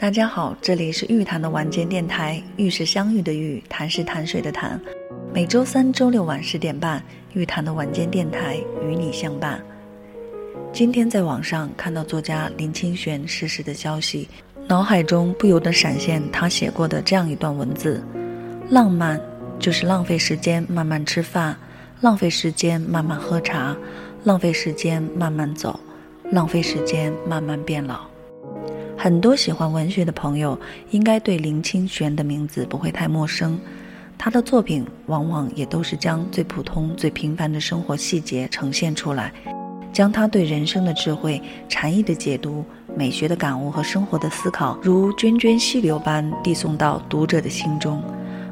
大家好，这里是玉谈的晚间电台，玉是相遇的玉，谈是谈水的谈。每周三、周六晚十点半，玉谈的晚间电台与你相伴。今天在网上看到作家林清玄逝世的消息，脑海中不由得闪现他写过的这样一段文字：浪漫就是浪费时间慢慢吃饭，浪费时间慢慢喝茶，浪费时间慢慢走，浪费时间慢慢变老。很多喜欢文学的朋友应该对林清玄的名字不会太陌生，他的作品往往也都是将最普通、最平凡的生活细节呈现出来，将他对人生的智慧、禅意的解读、美学的感悟和生活的思考，如涓涓细流般递送到读者的心中，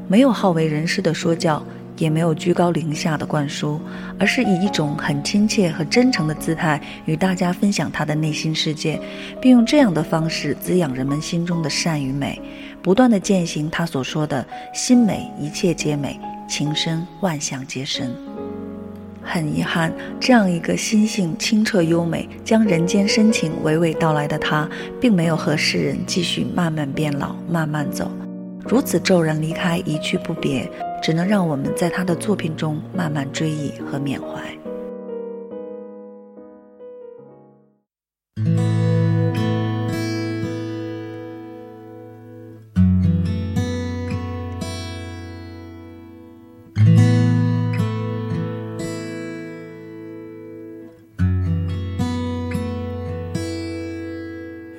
没有好为人师的说教。也没有居高临下的灌输，而是以一种很亲切和真诚的姿态与大家分享他的内心世界，并用这样的方式滋养人们心中的善与美，不断的践行他所说的“心美一切皆美，情深万象皆深”。很遗憾，这样一个心性清澈优美、将人间深情娓娓道来的他，并没有和世人继续慢慢变老、慢慢走，如此骤然离开，一去不别。只能让我们在他的作品中慢慢追忆和缅怀。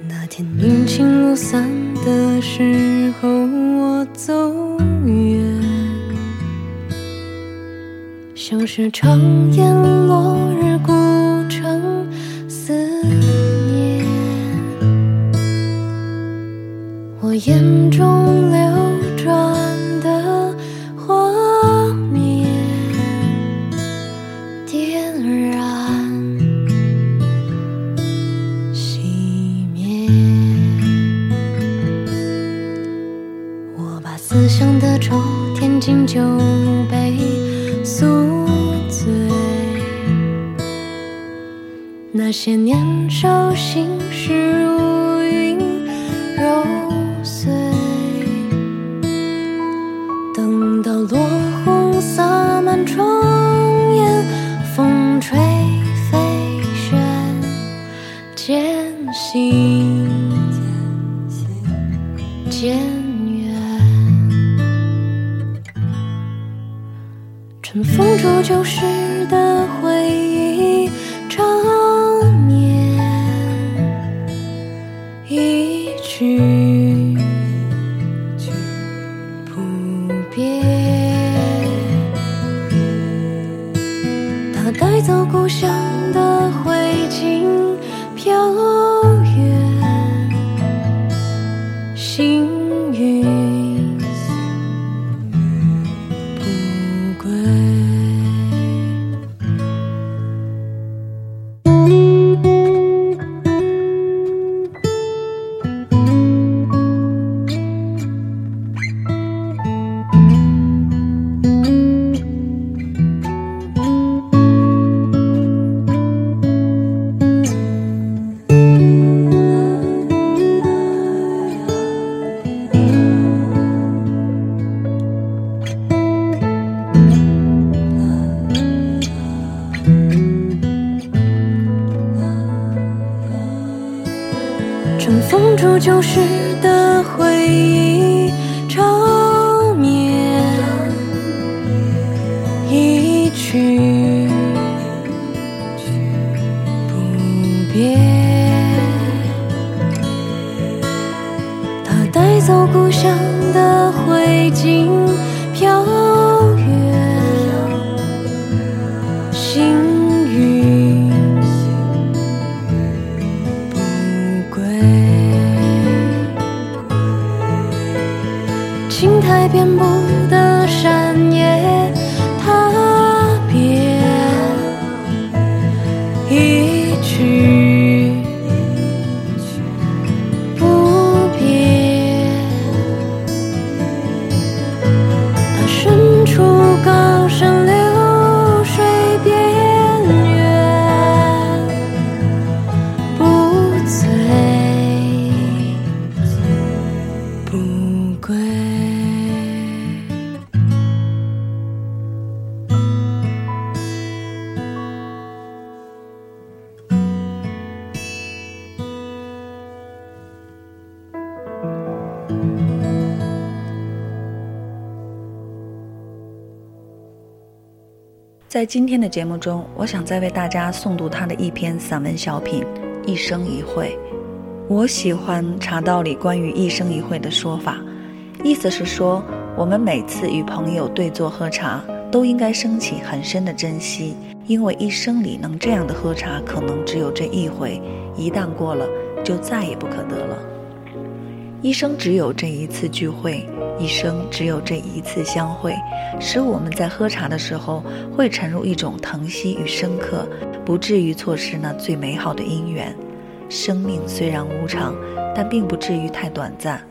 那天阴晴不散的时候，走远。像是长烟落日，孤城思念。我眼中就是故乡的灰烬，飘远，星云不归。青苔遍布的山野，在今天的节目中，我想再为大家诵读他的一篇散文小品《一生一会》。我喜欢茶道里关于“一生一会”的说法，意思是说，我们每次与朋友对坐喝茶，都应该升起很深的珍惜，因为一生里能这样的喝茶，可能只有这一回，一旦过了，就再也不可得了。一生只有这一次聚会。一生只有这一次相会，使我们在喝茶的时候会沉入一种疼惜与深刻，不至于错失那最美好的姻缘。生命虽然无常，但并不至于太短暂。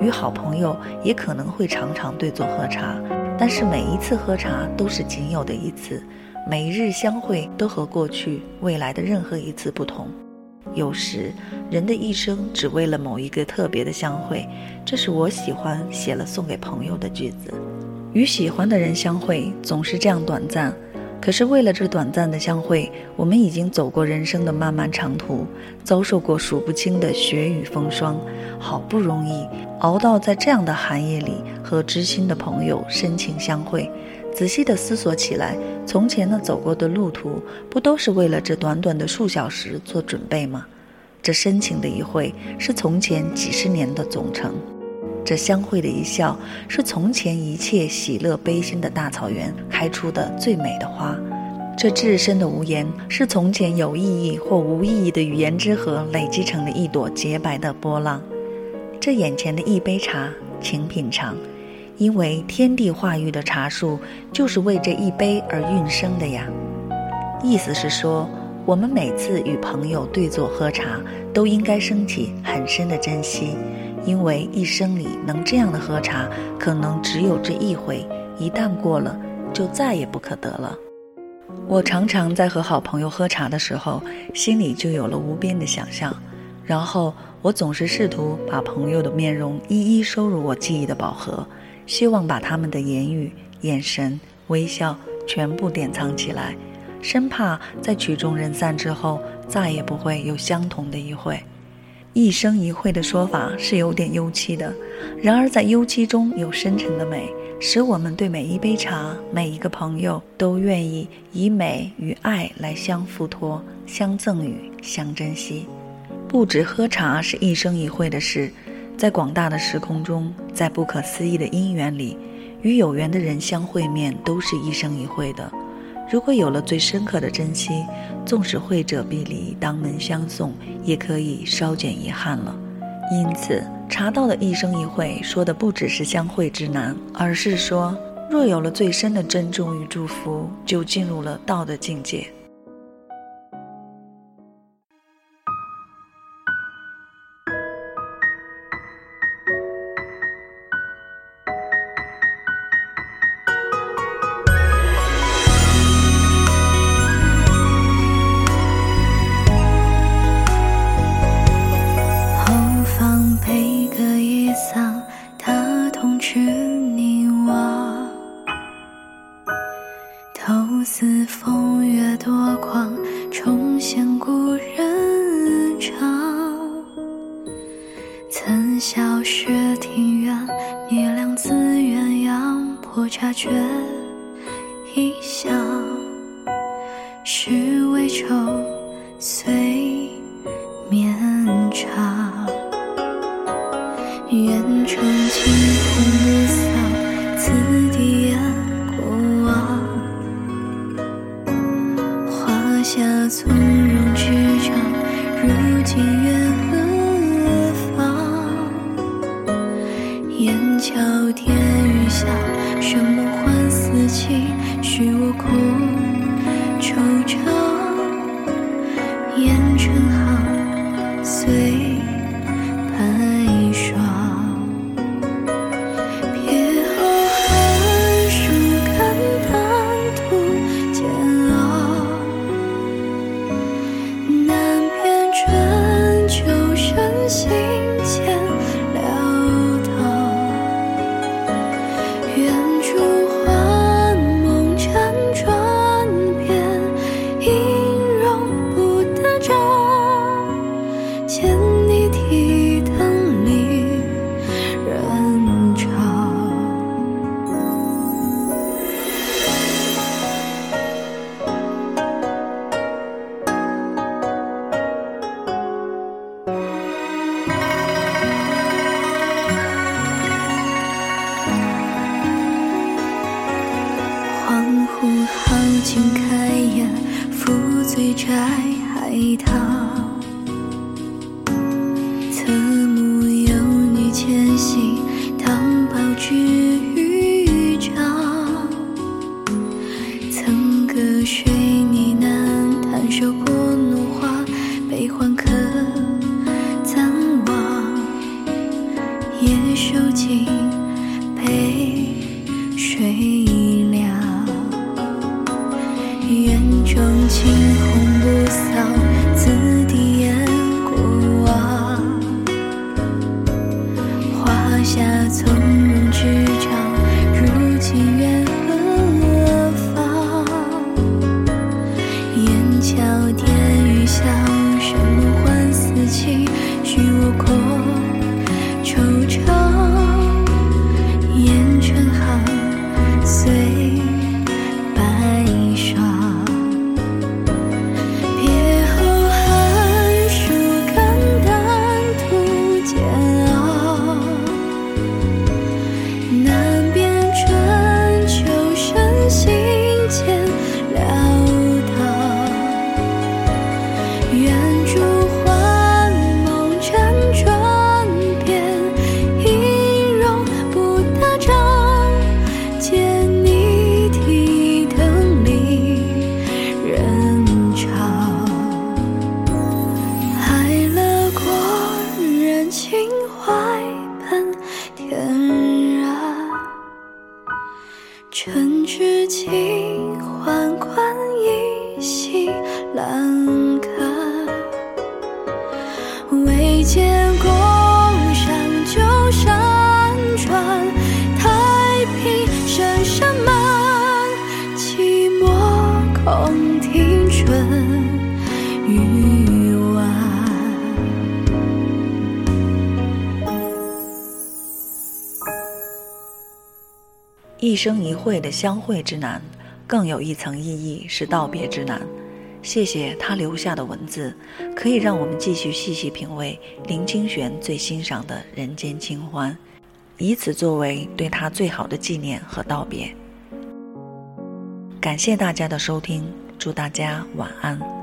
与好朋友也可能会常常对坐喝茶，但是每一次喝茶都是仅有的一次，每一日相会都和过去、未来的任何一次不同。有时，人的一生只为了某一个特别的相会，这是我喜欢写了送给朋友的句子。与喜欢的人相会总是这样短暂，可是为了这短暂的相会，我们已经走过人生的漫漫长途，遭受过数不清的雪雨风霜，好不容易熬到在这样的寒夜里和知心的朋友深情相会。仔细地思索起来，从前那走过的路途，不都是为了这短短的数小时做准备吗？这深情的一会，是从前几十年的总成；这相会的一笑，是从前一切喜乐悲心的大草原开出的最美的花；这至深的无言，是从前有意义或无意义的语言之河累积成的一朵洁白的波浪；这眼前的一杯茶，请品尝。因为天地化育的茶树就是为这一杯而孕生的呀。意思是说，我们每次与朋友对坐喝茶，都应该升起很深的珍惜，因为一生里能这样的喝茶，可能只有这一回，一旦过了，就再也不可得了。我常常在和好朋友喝茶的时候，心里就有了无边的想象，然后我总是试图把朋友的面容一一收入我记忆的宝盒。希望把他们的言语、眼神、微笑全部典藏起来，生怕在曲终人散之后再也不会有相同的一会。一生一会的说法是有点幽凄的，然而在幽凄中有深沉的美，使我们对每一杯茶、每一个朋友都愿意以美与爱来相付托、相赠予、相珍惜。不止喝茶是一生一会的事。在广大的时空中，在不可思议的因缘里，与有缘的人相会面，都是一生一会的。如果有了最深刻的珍惜，纵使会者必离，当门相送，也可以稍减遗憾了。因此，茶道的一生一会，说的不只是相会之难，而是说，若有了最深的珍重与祝福，就进入了道的境界。一笑，是微愁随绵长。愿春清风不扫，此地烟过往。华夏从容执掌，如今愿何方？雁桥天雨下。苦，稀阑干。未见宫上旧山川，太平深山满，寂寞空庭春雨晚。一生一会的相会之难，更有一层意义是道别之难。谢谢他留下的文字，可以让我们继续细细品味林清玄最欣赏的人间清欢，以此作为对他最好的纪念和道别。感谢大家的收听，祝大家晚安。